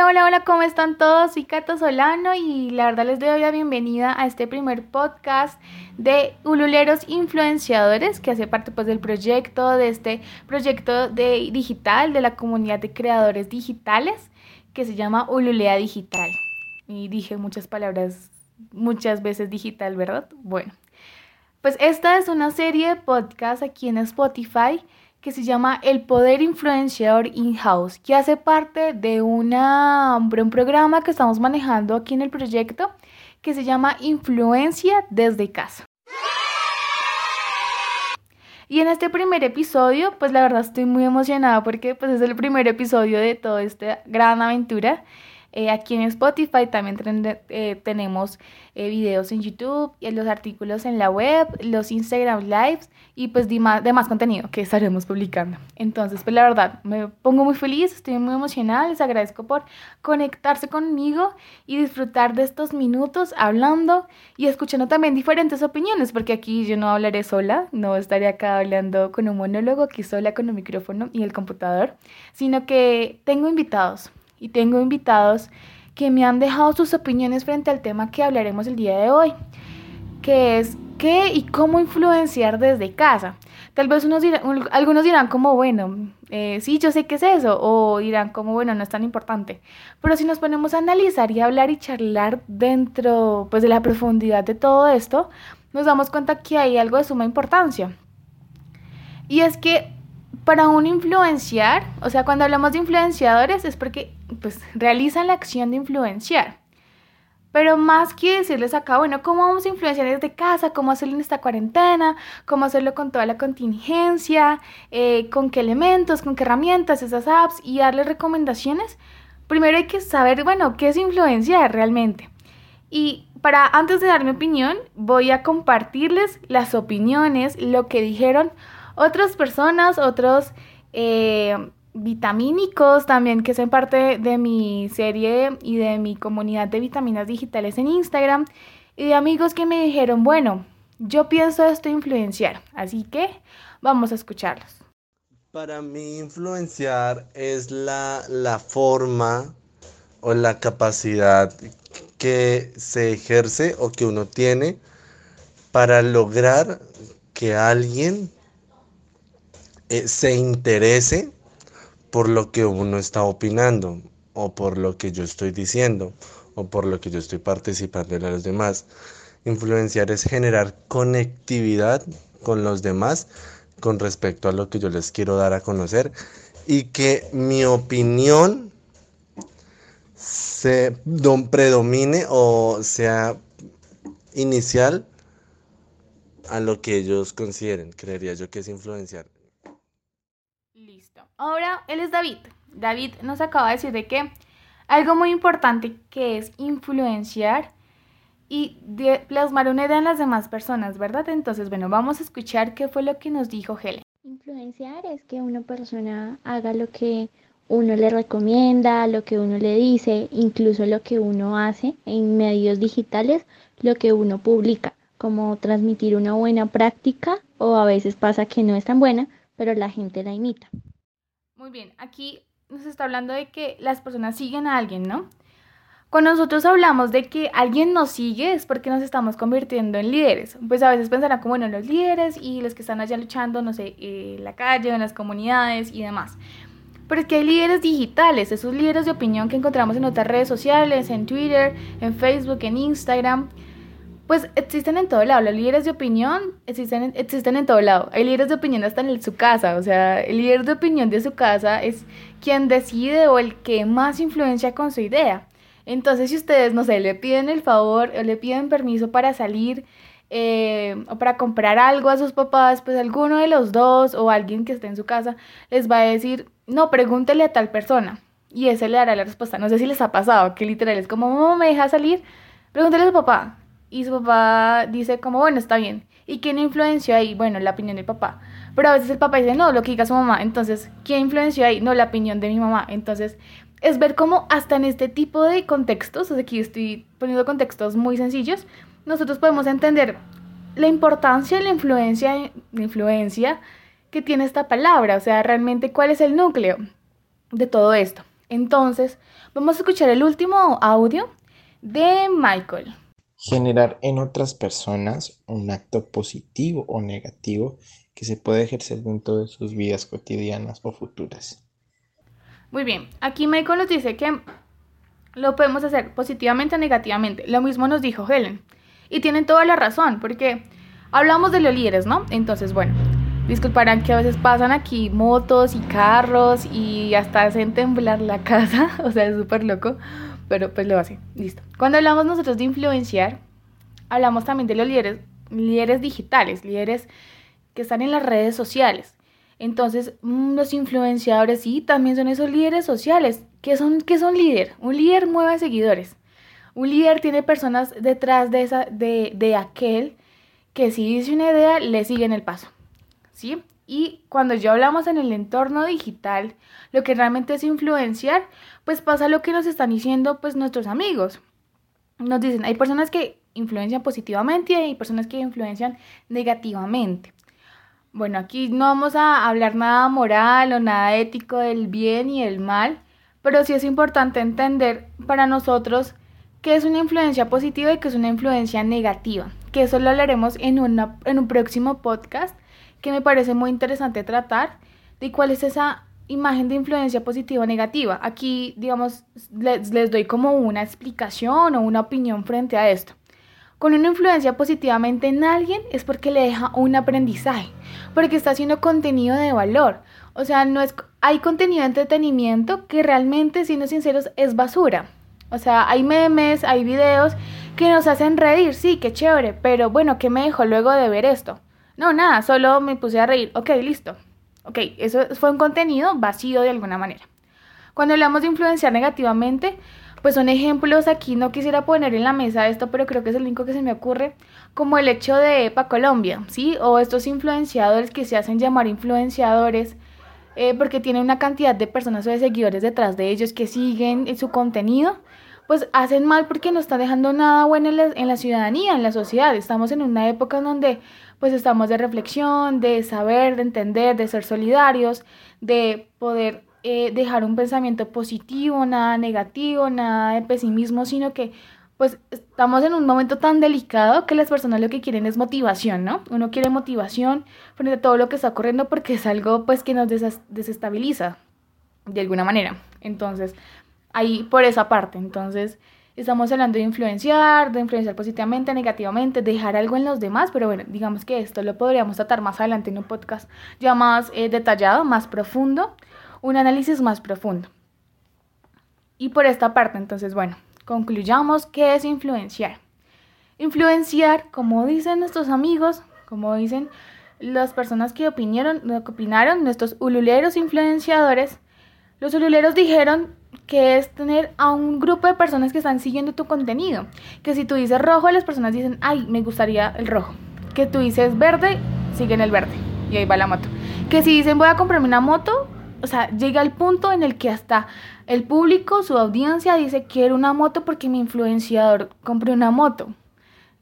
Hola, hola, hola, ¿cómo están todos? Soy Cata Solano y la verdad les doy la bienvenida a este primer podcast de Ululeros Influenciadores que hace parte pues del proyecto, de este proyecto de digital de la comunidad de creadores digitales que se llama Ululea Digital. Y dije muchas palabras, muchas veces digital, ¿verdad? Bueno, pues esta es una serie de podcast aquí en Spotify que se llama El Poder Influenciador In-House, que hace parte de una, un programa que estamos manejando aquí en el proyecto que se llama Influencia desde casa. Y en este primer episodio, pues la verdad estoy muy emocionada porque pues es el primer episodio de toda esta gran aventura eh, aquí en Spotify también eh, tenemos eh, videos en YouTube, y los artículos en la web, los Instagram Lives y pues de más, de más contenido que estaremos publicando. Entonces, pues la verdad, me pongo muy feliz, estoy muy emocionada, les agradezco por conectarse conmigo y disfrutar de estos minutos hablando y escuchando también diferentes opiniones, porque aquí yo no hablaré sola, no estaré acá hablando con un monólogo, aquí sola con un micrófono y el computador, sino que tengo invitados y tengo invitados que me han dejado sus opiniones frente al tema que hablaremos el día de hoy, que es qué y cómo influenciar desde casa. Tal vez unos algunos dirán como, bueno, eh, sí, yo sé qué es eso, o dirán como, bueno, no es tan importante. Pero si nos ponemos a analizar y hablar y charlar dentro pues, de la profundidad de todo esto, nos damos cuenta que hay algo de suma importancia. Y es que para un influenciar, o sea, cuando hablamos de influenciadores es porque pues realizan la acción de influenciar. Pero más que decirles acá, bueno, ¿cómo vamos a influenciar desde casa? ¿Cómo hacerlo en esta cuarentena? ¿Cómo hacerlo con toda la contingencia? Eh, ¿Con qué elementos? ¿Con qué herramientas? Esas apps y darles recomendaciones. Primero hay que saber, bueno, qué es influenciar realmente. Y para, antes de dar mi opinión, voy a compartirles las opiniones, lo que dijeron otras personas, otros eh, vitamínicos también que son parte de mi serie y de mi comunidad de vitaminas digitales en Instagram y de amigos que me dijeron, bueno, yo pienso esto influenciar, así que vamos a escucharlos. Para mí influenciar es la, la forma o la capacidad que se ejerce o que uno tiene para lograr que alguien eh, se interese por lo que uno está opinando o por lo que yo estoy diciendo o por lo que yo estoy participando en los demás. Influenciar es generar conectividad con los demás con respecto a lo que yo les quiero dar a conocer y que mi opinión se predomine o sea inicial a lo que ellos consideren. Creería yo que es influenciar. Ahora, él es David. David nos acaba de decir de que algo muy importante que es influenciar y plasmar una idea en las demás personas, ¿verdad? Entonces, bueno, vamos a escuchar qué fue lo que nos dijo Helen. Influenciar es que una persona haga lo que uno le recomienda, lo que uno le dice, incluso lo que uno hace en medios digitales, lo que uno publica, como transmitir una buena práctica o a veces pasa que no es tan buena, pero la gente la imita. Muy bien, aquí nos está hablando de que las personas siguen a alguien, ¿no? Cuando nosotros hablamos de que alguien nos sigue es porque nos estamos convirtiendo en líderes. Pues a veces pensarán como, bueno, los líderes y los que están allá luchando, no sé, en la calle, en las comunidades y demás. Pero es que hay líderes digitales, esos líderes de opinión que encontramos en otras redes sociales, en Twitter, en Facebook, en Instagram pues existen en todo lado. Los líderes de opinión existen, existen en todo lado. Hay líderes de opinión hasta en su casa. O sea, el líder de opinión de su casa es quien decide o el que más influencia con su idea. Entonces, si ustedes, no sé, le piden el favor o le piden permiso para salir eh, o para comprar algo a sus papás, pues alguno de los dos o alguien que esté en su casa les va a decir, no, pregúntele a tal persona. Y ese le dará la respuesta. No sé si les ha pasado, que literal es como, mamá, ¿me deja salir? Pregúntele a su papá y su papá dice como, bueno, está bien. ¿Y quién influenció ahí? Bueno, la opinión del papá. Pero a veces el papá dice, no, lo que diga su mamá. Entonces, ¿quién influenció ahí? No, la opinión de mi mamá. Entonces, es ver cómo hasta en este tipo de contextos, aquí estoy poniendo contextos muy sencillos, nosotros podemos entender la importancia la influencia, influencia que tiene esta palabra. O sea, realmente cuál es el núcleo de todo esto. Entonces, vamos a escuchar el último audio de Michael. Generar en otras personas un acto positivo o negativo que se puede ejercer dentro de sus vidas cotidianas o futuras. Muy bien, aquí Michael nos dice que lo podemos hacer positivamente o negativamente. Lo mismo nos dijo Helen. Y tienen toda la razón, porque hablamos de los líderes, ¿no? Entonces, bueno, disculparán que a veces pasan aquí motos y carros y hasta hacen temblar la casa, o sea, es súper loco, pero pues lo hace, listo. Cuando hablamos nosotros de influenciar, hablamos también de los líderes, líderes digitales, líderes que están en las redes sociales. Entonces, mm, los influenciadores sí, también son esos líderes sociales. ¿Qué son, qué son líder? Un líder mueve seguidores. Un líder tiene personas detrás de, esa, de, de aquel que si dice una idea, le siguen el paso. ¿Sí? Y cuando ya hablamos en el entorno digital, lo que realmente es influenciar, pues pasa lo que nos están diciendo pues nuestros amigos. Nos dicen, hay personas que influencian positivamente y hay personas que influencian negativamente. Bueno, aquí no vamos a hablar nada moral o nada ético del bien y el mal, pero sí es importante entender para nosotros qué es una influencia positiva y qué es una influencia negativa, que eso lo hablaremos en, una, en un próximo podcast que me parece muy interesante tratar de cuál es esa imagen de influencia positiva o negativa. Aquí, digamos, les, les doy como una explicación o una opinión frente a esto con una influencia positivamente en alguien es porque le deja un aprendizaje, porque está haciendo contenido de valor. O sea, no es hay contenido de entretenimiento que realmente, siendo sinceros, es basura. O sea, hay memes, hay videos que nos hacen reír, sí, qué chévere, pero bueno, ¿qué me dejó luego de ver esto? No, nada, solo me puse a reír. Ok, listo. Ok, eso fue un contenido vacío de alguna manera. Cuando hablamos de influenciar negativamente, pues son ejemplos aquí, no quisiera poner en la mesa esto, pero creo que es el único que se me ocurre, como el hecho de EPA Colombia, ¿sí? O estos influenciadores que se hacen llamar influenciadores, eh, porque tienen una cantidad de personas o de seguidores detrás de ellos que siguen su contenido, pues hacen mal porque no están dejando nada bueno en la, en la ciudadanía, en la sociedad. Estamos en una época en donde pues estamos de reflexión, de saber, de entender, de ser solidarios, de poder eh, dejar un pensamiento positivo, nada negativo, nada de pesimismo, sino que pues estamos en un momento tan delicado que las personas lo que quieren es motivación, ¿no? Uno quiere motivación frente a todo lo que está ocurriendo porque es algo pues que nos desestabiliza de alguna manera. Entonces, ahí por esa parte, entonces estamos hablando de influenciar, de influenciar positivamente, negativamente, dejar algo en los demás, pero bueno, digamos que esto lo podríamos tratar más adelante en un podcast ya más eh, detallado, más profundo un análisis más profundo. Y por esta parte, entonces, bueno, concluyamos qué es influenciar. Influenciar, como dicen nuestros amigos, como dicen las personas que opinaron, que opinaron nuestros ululeros influenciadores, los ululeros dijeron que es tener a un grupo de personas que están siguiendo tu contenido. Que si tú dices rojo, las personas dicen, ay, me gustaría el rojo. Que tú dices verde, siguen el verde. Y ahí va la moto. Que si dicen voy a comprarme una moto, o sea, llega el punto en el que hasta el público, su audiencia dice, quiero una moto porque mi influenciador compró una moto.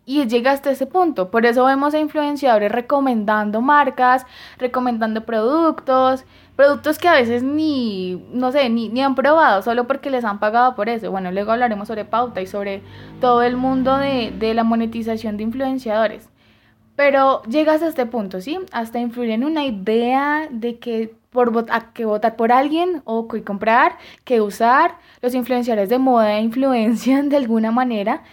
Y llega hasta ese punto. Por eso vemos a influenciadores recomendando marcas, recomendando productos, productos que a veces ni, no sé, ni, ni han probado, solo porque les han pagado por eso. Bueno, luego hablaremos sobre pauta y sobre todo el mundo de, de la monetización de influenciadores. Pero llegas a este punto, ¿sí? Hasta influir en una idea de que por que votar por alguien o que comprar, que usar. Los influenciadores de moda influencian de alguna manera,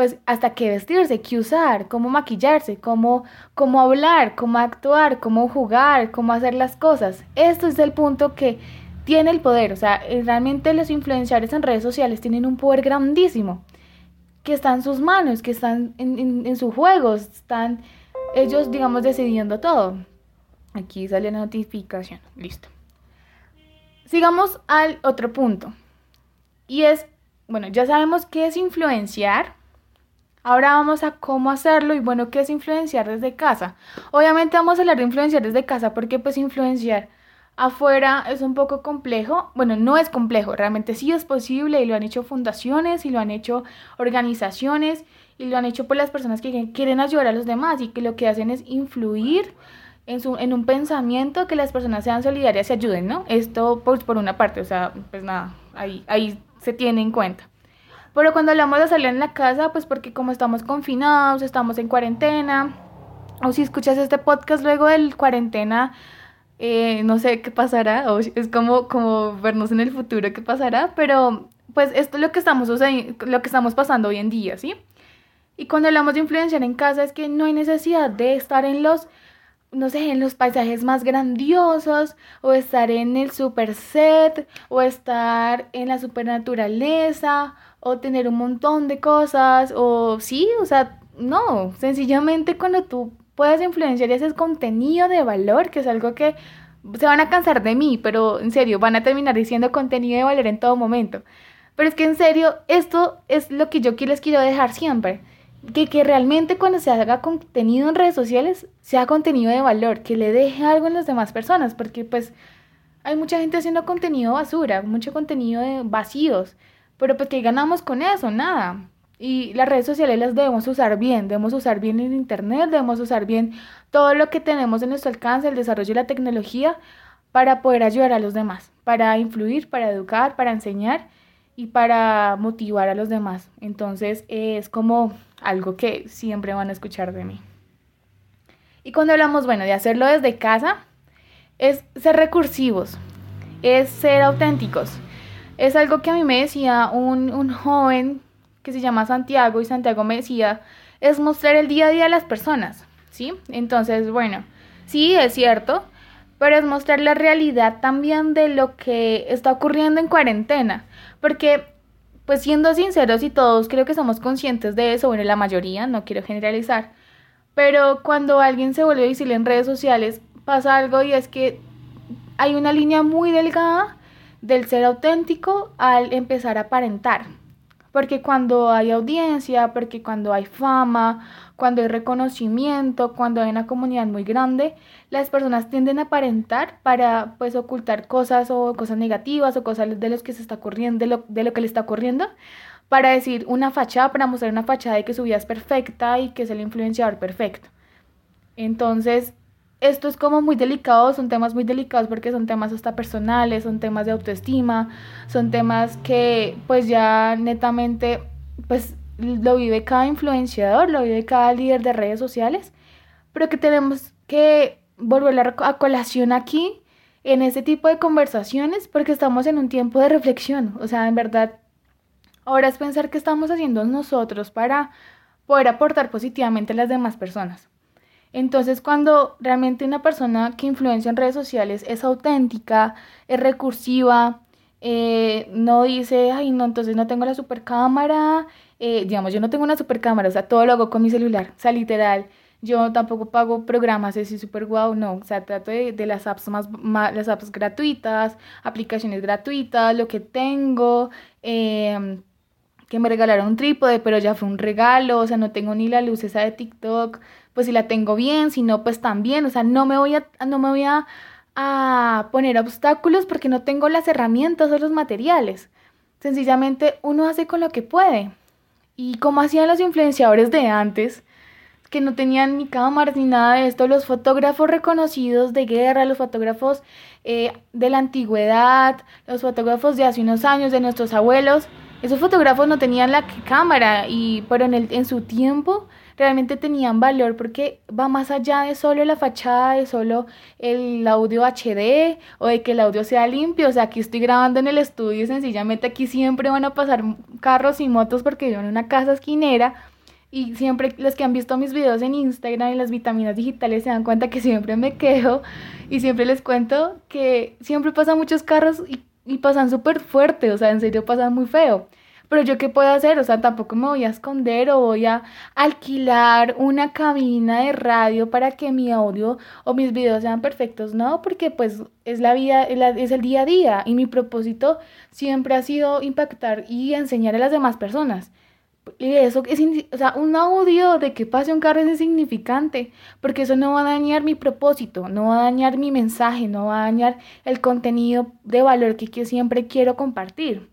pues hasta qué vestirse, qué usar, cómo maquillarse, cómo, cómo hablar, cómo actuar, cómo jugar, cómo hacer las cosas. Esto es el punto que tiene el poder. O sea, eh, realmente los influenciadores en redes sociales tienen un poder grandísimo que está en sus manos, que están en, en, sus juegos, están ellos, digamos, decidiendo todo. Aquí sale la notificación. Listo. Sigamos al otro punto. Y es, bueno, ya sabemos qué es influenciar. Ahora vamos a cómo hacerlo y bueno, qué es influenciar desde casa. Obviamente vamos a hablar de influenciar desde casa porque pues influenciar afuera es un poco complejo. Bueno, no es complejo, realmente sí es posible y lo han hecho fundaciones y lo han hecho organizaciones y lo han hecho por las personas que quieren ayudar a los demás y que lo que hacen es influir en, su, en un pensamiento que las personas sean solidarias y ayuden, ¿no? Esto pues, por una parte, o sea, pues nada, ahí, ahí se tiene en cuenta. Pero cuando hablamos de salir en la casa, pues porque como estamos confinados, estamos en cuarentena, o si escuchas este podcast luego del cuarentena, eh, no sé qué pasará, o es como, como vernos en el futuro qué pasará, pero pues esto es lo que estamos, lo que estamos pasando hoy en día, ¿sí? Y cuando hablamos de influenciar en casa es que no hay necesidad de estar en los, no sé, en los paisajes más grandiosos, o estar en el super set, o estar en la supernaturaleza, o tener un montón de cosas, o sí, o sea, no, sencillamente cuando tú puedes influenciar ese contenido de valor, que es algo que se van a cansar de mí, pero en serio, van a terminar diciendo contenido de valor en todo momento. Pero es que en serio, esto es lo que yo les quiero dejar siempre. Que, que realmente cuando se haga contenido en redes sociales, sea contenido de valor, que le deje algo en las demás personas, porque pues hay mucha gente haciendo contenido basura, mucho contenido de vacíos, pero pues ¿qué ganamos con eso? Nada. Y las redes sociales las debemos usar bien, debemos usar bien el Internet, debemos usar bien todo lo que tenemos en nuestro alcance, el desarrollo de la tecnología, para poder ayudar a los demás, para influir, para educar, para enseñar y para motivar a los demás. Entonces es como algo que siempre van a escuchar de mí. Y cuando hablamos, bueno, de hacerlo desde casa, es ser recursivos, es ser auténticos. Es algo que a mí me decía un, un joven que se llama Santiago y Santiago me decía, es mostrar el día a día a las personas, ¿sí? Entonces, bueno, sí, es cierto, pero es mostrar la realidad también de lo que está ocurriendo en cuarentena, porque, pues siendo sinceros y todos creo que somos conscientes de eso, bueno, la mayoría, no quiero generalizar, pero cuando alguien se vuelve visible en redes sociales, pasa algo y es que hay una línea muy delgada del ser auténtico al empezar a aparentar. Porque cuando hay audiencia, porque cuando hay fama, cuando hay reconocimiento, cuando hay una comunidad muy grande, las personas tienden a aparentar para pues ocultar cosas o cosas negativas o cosas de los que se está ocurriendo, de lo, de lo que le está ocurriendo, para decir una fachada, para mostrar una fachada de que su vida es perfecta y que es el influenciador perfecto. Entonces, esto es como muy delicado, son temas muy delicados porque son temas hasta personales, son temas de autoestima, son temas que pues ya netamente pues lo vive cada influenciador, lo vive cada líder de redes sociales, pero que tenemos que volver a colación aquí en este tipo de conversaciones porque estamos en un tiempo de reflexión, o sea, en verdad, ahora es pensar qué estamos haciendo nosotros para poder aportar positivamente a las demás personas. Entonces, cuando realmente una persona que influencia en redes sociales es auténtica, es recursiva, eh, no dice, ay, no, entonces no tengo la super cámara, eh, digamos, yo no tengo una super cámara, o sea, todo lo hago con mi celular, o sea, literal. Yo tampoco pago programas así super guau, no, o sea, trato de, de las apps más, las apps gratuitas, aplicaciones gratuitas, lo que tengo, eh, que me regalaron un trípode, pero ya fue un regalo, o sea, no tengo ni la luz esa de TikTok, pues si la tengo bien, si no, pues también, o sea, no me voy a, no me voy a, poner obstáculos porque no tengo las herramientas o los materiales. Sencillamente uno hace con lo que puede. Y como hacían los influenciadores de antes, que no tenían ni cámaras ni nada de esto, los fotógrafos reconocidos de guerra, los fotógrafos eh, de la antigüedad, los fotógrafos de hace unos años, de nuestros abuelos, esos fotógrafos no tenían la cámara, y, pero en, el, en su tiempo realmente tenían valor porque va más allá de solo la fachada, de solo el audio HD o de que el audio sea limpio. O sea, aquí estoy grabando en el estudio y sencillamente aquí siempre van a pasar carros y motos porque vivo en una casa esquinera. Y siempre los que han visto mis videos en Instagram y las vitaminas digitales se dan cuenta que siempre me quejo y siempre les cuento que siempre pasan muchos carros y, y pasan súper fuerte, o sea, en serio pasan muy feo. Pero yo qué puedo hacer, o sea, tampoco me voy a esconder o voy a alquilar una cabina de radio para que mi audio o mis videos sean perfectos, no, porque pues es la vida, es el día a día y mi propósito siempre ha sido impactar y enseñar a las demás personas. Y eso es, o sea, un audio de que pase un carro es insignificante, porque eso no va a dañar mi propósito, no va a dañar mi mensaje, no va a dañar el contenido de valor que, que siempre quiero compartir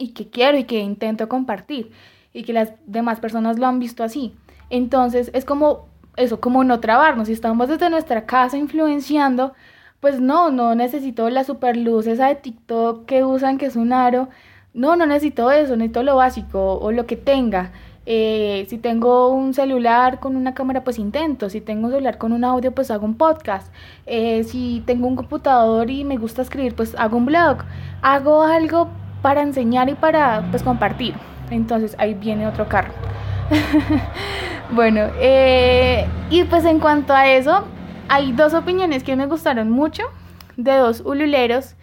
y que quiero y que intento compartir y que las demás personas lo han visto así. Entonces es como eso, como no trabarnos. Si estamos desde nuestra casa influenciando, pues no, no necesito la super luz esa de TikTok que usan que es un aro. No, no necesito eso, necesito lo básico o lo que tenga. Eh, si tengo un celular con una cámara, pues intento. Si tengo un celular con un audio, pues hago un podcast. Eh, si tengo un computador y me gusta escribir, pues hago un blog. Hago algo para enseñar y para pues compartir. Entonces ahí viene otro carro. bueno, eh, y pues en cuanto a eso, hay dos opiniones que me gustaron mucho de dos ululeros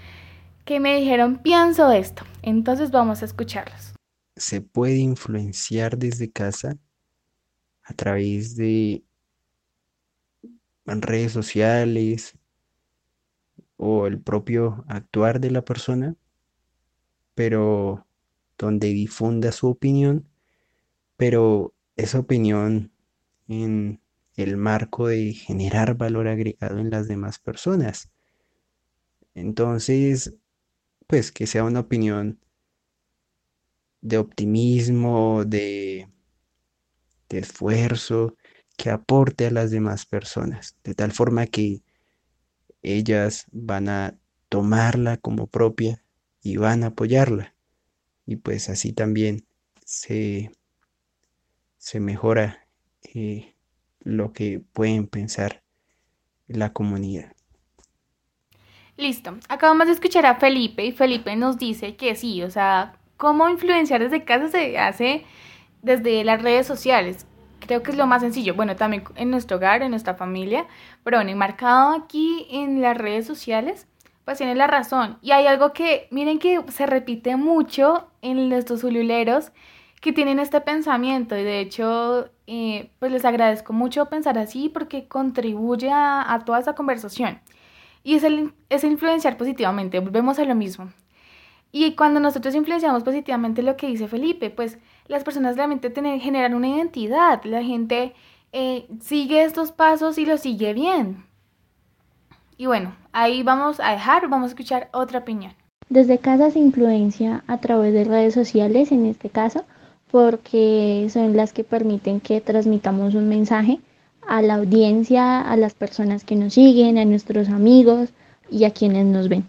que me dijeron pienso esto. Entonces vamos a escucharlos. Se puede influenciar desde casa a través de redes sociales o el propio actuar de la persona, pero donde difunda su opinión, pero esa opinión en el marco de generar valor agregado en las demás personas. Entonces, pues que sea una opinión de optimismo, de, de esfuerzo, que aporte a las demás personas, de tal forma que ellas van a tomarla como propia y van a apoyarla. Y pues así también se, se mejora eh, lo que pueden pensar la comunidad. Listo, acabamos de escuchar a Felipe y Felipe nos dice que sí, o sea, cómo influenciar desde casa se hace desde las redes sociales. Creo que es lo más sencillo. Bueno, también en nuestro hogar, en nuestra familia, pero bueno, enmarcado aquí en las redes sociales, pues tiene la razón. Y hay algo que, miren que se repite mucho en nuestros ululeros que tienen este pensamiento y de hecho, eh, pues les agradezco mucho pensar así porque contribuye a, a toda esa conversación y es, el, es influenciar positivamente, volvemos a lo mismo. Y cuando nosotros influenciamos positivamente lo que dice Felipe, pues las personas realmente tienen, generan una identidad, la gente eh, sigue estos pasos y lo sigue bien. Y bueno, ahí vamos a dejar, vamos a escuchar otra opinión. Desde casa se influencia a través de redes sociales, en este caso, porque son las que permiten que transmitamos un mensaje a la audiencia, a las personas que nos siguen, a nuestros amigos y a quienes nos ven.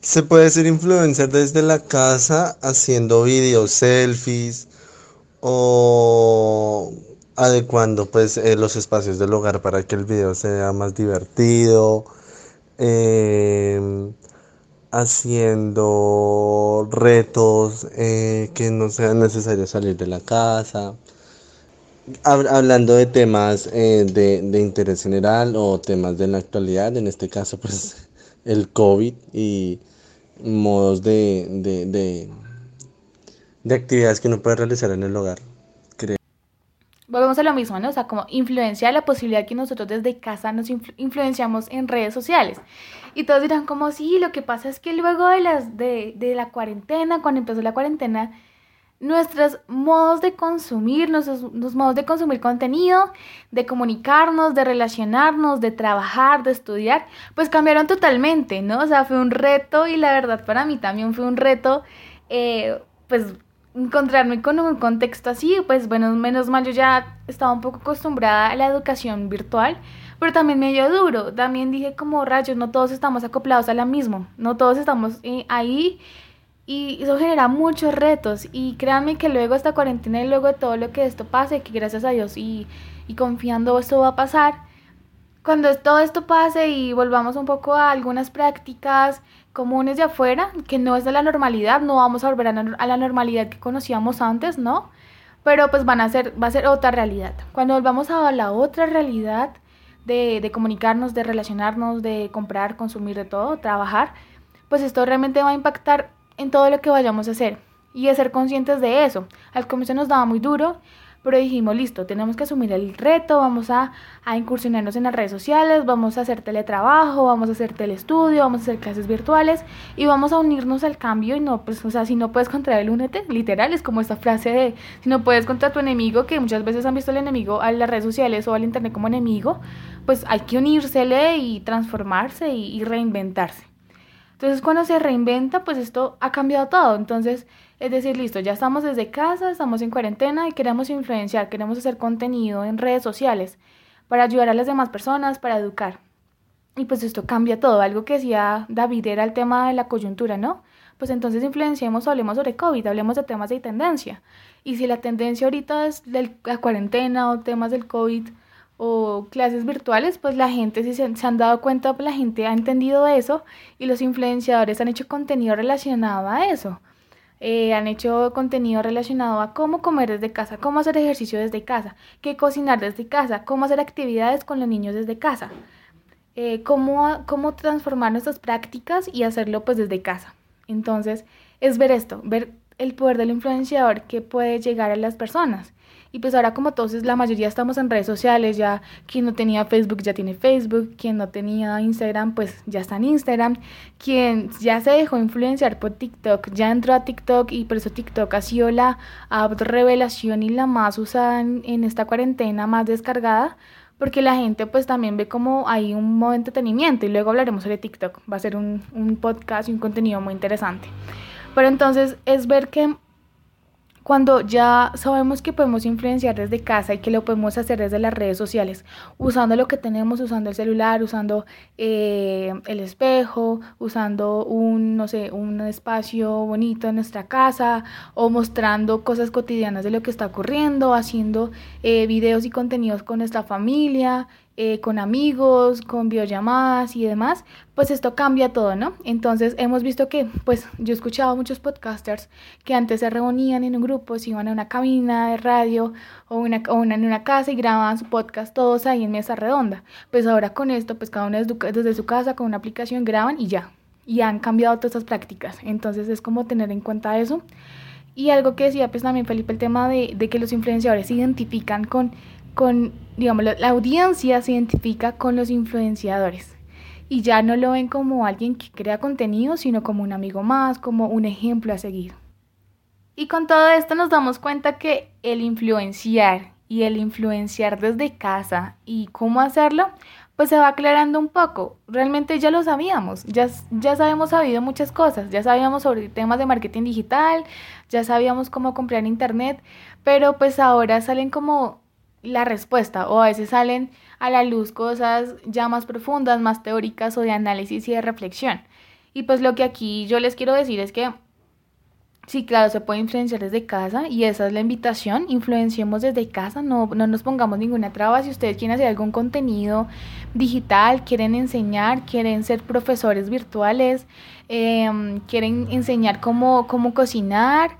Se puede ser influencer desde la casa haciendo videos, selfies o adecuando pues eh, los espacios del hogar para que el video sea más divertido, em, haciendo retos eh, que no sea necesario salir de la casa hablando de temas eh, de, interés general o temas de la actualidad, en este caso pues el COVID y modos de, de, de, actividades que uno puede realizar en el hogar. Volvemos a lo mismo, ¿no? O sea, como influencia la posibilidad que nosotros desde casa nos influenciamos en redes sociales. Y todos dirán como, sí, lo que pasa es que luego de, las, de, de la cuarentena, cuando empezó la cuarentena, nuestros modos de consumir, nuestros, modos de consumir contenido, de comunicarnos, de relacionarnos, de trabajar, de estudiar, pues cambiaron totalmente, ¿no? O sea, fue un reto y la verdad para mí también fue un reto, eh, pues encontrarme con un contexto así, pues bueno, menos mal yo ya estaba un poco acostumbrada a la educación virtual, pero también me dio duro, también dije como rayos, no todos estamos acoplados a la misma, no todos estamos eh, ahí y eso genera muchos retos. Y créanme que luego esta cuarentena y luego de todo lo que esto pase, que gracias a Dios y, y confiando esto va a pasar, cuando todo esto pase y volvamos un poco a algunas prácticas comunes de afuera, que no es de la normalidad, no vamos a volver a, la normalidad que conocíamos antes, ¿no? Pero pues van a ser, va a ser otra realidad. Cuando volvamos a la otra realidad de, de comunicarnos, de relacionarnos, de comprar, consumir, de todo, trabajar, pues esto realmente va a impactar en todo lo que vayamos a hacer y de ser conscientes de eso. Al comienzo nos daba muy duro, pero dijimos, listo, tenemos que asumir el reto, vamos a, a, incursionarnos en las redes sociales, vamos a hacer teletrabajo, vamos a hacer telestudio, vamos a hacer clases virtuales y vamos a unirnos al cambio y no, pues, o sea, si no puedes contra el únete, literal, es como esta frase de, si no puedes contra tu enemigo, que muchas veces han visto al enemigo a las redes sociales o al internet como enemigo, pues hay que unírsele y transformarse y reinventarse. Entonces cuando se reinventa, pues esto ha cambiado todo. Entonces, es decir, listo, ya estamos desde casa, estamos en cuarentena y queremos influenciar, queremos hacer contenido en redes sociales para ayudar a las demás personas, para educar. Y pues esto cambia todo. Algo que decía David era el tema de la coyuntura, ¿no? Pues entonces influenciemos, hablemos sobre COVID, hablemos de temas de tendencia. Y si la tendencia ahorita es la cuarentena o temas del COVID o clases virtuales, pues la gente, si se, se, han dado cuenta, pues la gente ha entendido eso y los influenciadores han hecho contenido relacionado a eso. Eh, han hecho contenido relacionado a cómo comer desde casa, cómo hacer ejercicio desde casa, qué cocinar desde casa, cómo hacer actividades con los niños desde casa, eh, cómo, cómo transformar nuestras prácticas y hacerlo pues desde casa. Entonces, es ver esto, ver el poder del influenciador que puede llegar a las personas. Y pues ahora como todos, la mayoría estamos en redes sociales, ya quien no tenía Facebook ya tiene Facebook, quien no tenía Instagram pues ya está en Instagram, quien ya se dejó influenciar por TikTok ya entró a TikTok y por eso TikTok ha sido la revelación y la más usada en, en esta cuarentena, más descargada, porque la gente pues también ve como hay un modo de entretenimiento. Y luego hablaremos sobre TikTok, va a ser un, un podcast y un contenido muy interesante. Pero entonces es ver que cuando ya sabemos que podemos influenciar desde casa y que lo podemos hacer desde las redes sociales, usando lo que tenemos, usando el celular, usando eh, el espejo, usando un, no sé, un espacio bonito en nuestra casa o mostrando cosas cotidianas de lo que está ocurriendo, haciendo eh, videos y contenidos con nuestra familia, eh, con amigos, con videollamadas y demás, pues esto cambia todo, ¿no? Entonces hemos visto que, pues yo he escuchado muchos podcasters que antes se reunían en un grupo, se iban a una cabina de radio o, una, o una, en una casa y grababan su podcast todos ahí en mesa redonda. Pues ahora con esto, pues cada uno desde su casa con una aplicación graban y ya. Y han cambiado todas estas prácticas. Entonces es como tener en cuenta eso. Y algo que decía pues también Felipe, el tema de, de que los influenciadores se identifican con con, digamos, la, audiencia se identifica con los influenciadores y ya no lo ven como alguien que crea contenido, sino como un amigo más, como un ejemplo a seguir. Y con todo esto nos damos cuenta que el influenciar y el influenciar desde casa y cómo hacerlo, pues se va aclarando un poco. Realmente ya lo sabíamos, ya, ya sabemos sabido muchas cosas, ya sabíamos sobre temas de marketing digital, ya sabíamos cómo comprar internet, pero pues ahora salen como la respuesta o a veces salen a la luz cosas ya más profundas, más teóricas o de análisis y de reflexión. Y pues lo que aquí yo les quiero decir es que sí, claro, se puede influenciar desde casa y esa es la invitación, influenciemos desde casa, no, no nos pongamos ninguna traba. Si ustedes quieren hacer algún contenido digital, quieren enseñar, quieren ser profesores virtuales, em, quieren enseñar cómo, cómo cocinar,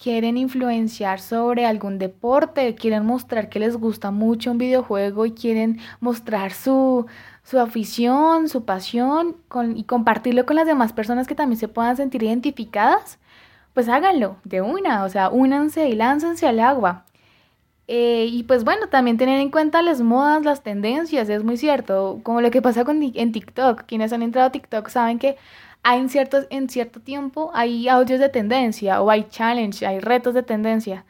quieren influenciar sobre algún deporte, quieren mostrar que les gusta mucho un videojuego y quieren mostrar su, su afición, su pasión y compartirlo con las demás personas que también se puedan sentir identificadas, pues háganlo de una, o sea, únanse y láncense al agua. Eh, y pues bueno, también tener en cuenta las modas, las tendencias, es muy cierto, como lo que pasa con, en TikTok, quienes han entrado a TikTok saben que hay en, cierto, en cierto tiempo hay audios de tendencia o hay challenge, hay retos de tendencia.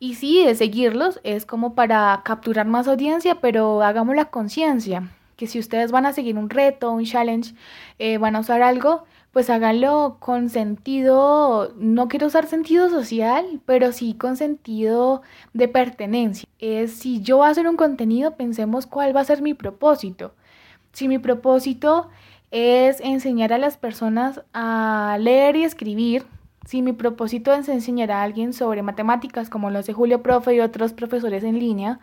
Y sí, de seguirlos es como para capturar más audiencia, pero hagamos la conciencia que si ustedes van a seguir un reto, un challenge, eh, van a usar algo, pues háganlo con sentido, no quiero usar sentido social, pero sí con sentido de pertenencia. Es si yo voy a hacer un contenido, pensemos cuál va a ser mi propósito. Si mi propósito es enseñar a las personas a leer y escribir. Si mi propósito es enseñar a alguien sobre matemáticas, como lo hace Julio Profe y otros profesores en línea,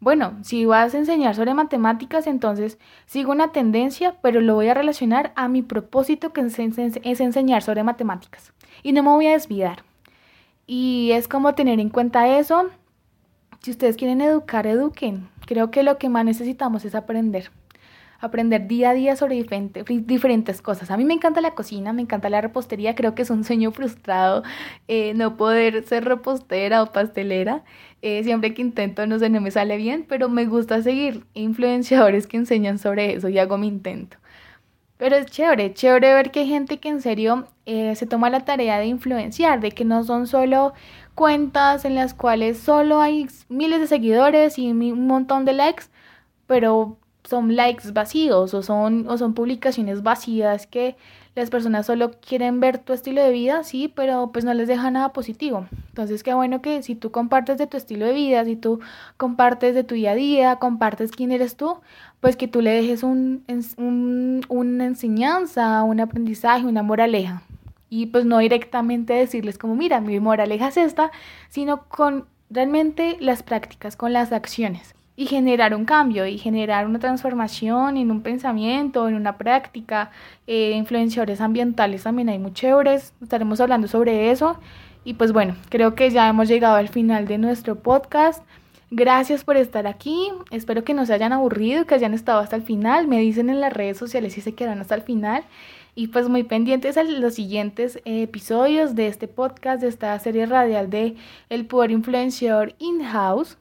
bueno, si vas a enseñar sobre matemáticas, entonces sigo una tendencia, pero lo voy a relacionar a mi propósito que es enseñar sobre matemáticas. Y no me voy a desviar. Y es como tener en cuenta eso. Si ustedes quieren educar, eduquen. Creo que lo que más necesitamos es aprender aprender día a día sobre diferentes cosas. A mí me encanta la cocina, me encanta la repostería, creo que es un sueño frustrado eh, no poder ser repostera o pastelera. Eh, siempre que intento, no sé, no me sale bien, pero me gusta seguir influenciadores que enseñan sobre eso y hago mi intento. Pero es chévere, chévere ver que hay gente que en serio eh, se toma la tarea de influenciar, de que no son solo cuentas en las cuales solo hay miles de seguidores y un montón de likes, pero son likes vacíos o son, o son publicaciones vacías que las personas solo quieren ver tu estilo de vida, sí, pero pues no les deja nada positivo. Entonces, qué bueno que si tú compartes de tu estilo de vida, si tú compartes de tu día a día, compartes quién eres tú, pues que tú le dejes un, un, una enseñanza, un aprendizaje, una moraleja. Y pues no directamente decirles como, mira, mi moraleja es esta, sino con realmente las prácticas, con las acciones. Y generar un cambio y generar una transformación en un pensamiento, en una práctica. Eh, influenciadores ambientales también hay muy chéveres. Estaremos hablando sobre eso. Y pues bueno, creo que ya hemos llegado al final de nuestro podcast. Gracias por estar aquí. Espero que no se hayan aburrido, que hayan estado hasta el final. Me dicen en las redes sociales si se quedaron hasta el final. Y pues muy pendientes a los siguientes episodios de este podcast, de esta serie radial de El Poder Influenciador In-House.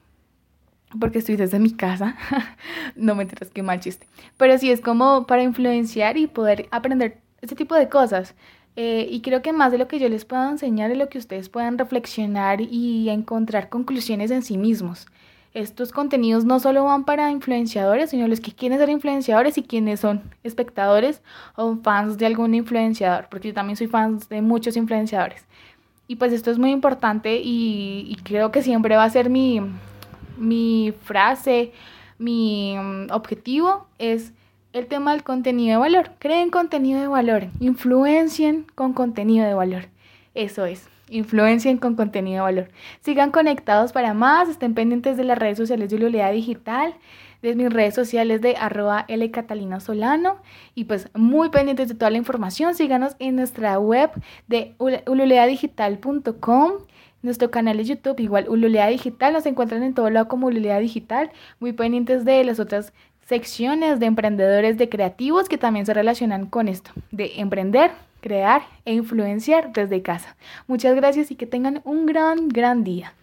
Porque estoy desde mi casa. no me enteras qué mal chiste. Pero sí es como para influenciar y poder aprender este tipo de cosas. Eh, y creo que más de lo que yo les puedo enseñar es lo que ustedes puedan reflexionar y encontrar conclusiones en sí mismos. Estos contenidos no solo van para influenciadores, sino los que quieren ser influenciadores y quienes son espectadores o fans de algún influenciador, porque yo también soy fan de muchos influenciadores. Y pues esto es muy importante y, creo que siempre va a ser mi, mi frase, mi mm, objetivo es el tema del contenido de valor. Creen contenido de valor, influencien con contenido de valor. Eso es influencien con contenido de valor. Sigan conectados para más, estén pendientes de las redes sociales de Ululea Digital, de mis redes sociales de arroba Catalina Solano y pues muy pendientes de toda la información, síganos en nuestra web de ululeadigital.com nuestro canal de YouTube, igual Ululea Digital, nos encuentran en todo lado como Ululea Digital, muy pendientes de las otras secciones de emprendedores de creativos que también se relacionan con esto, de emprender, crear e influenciar desde casa. Muchas gracias y que tengan un gran, gran día.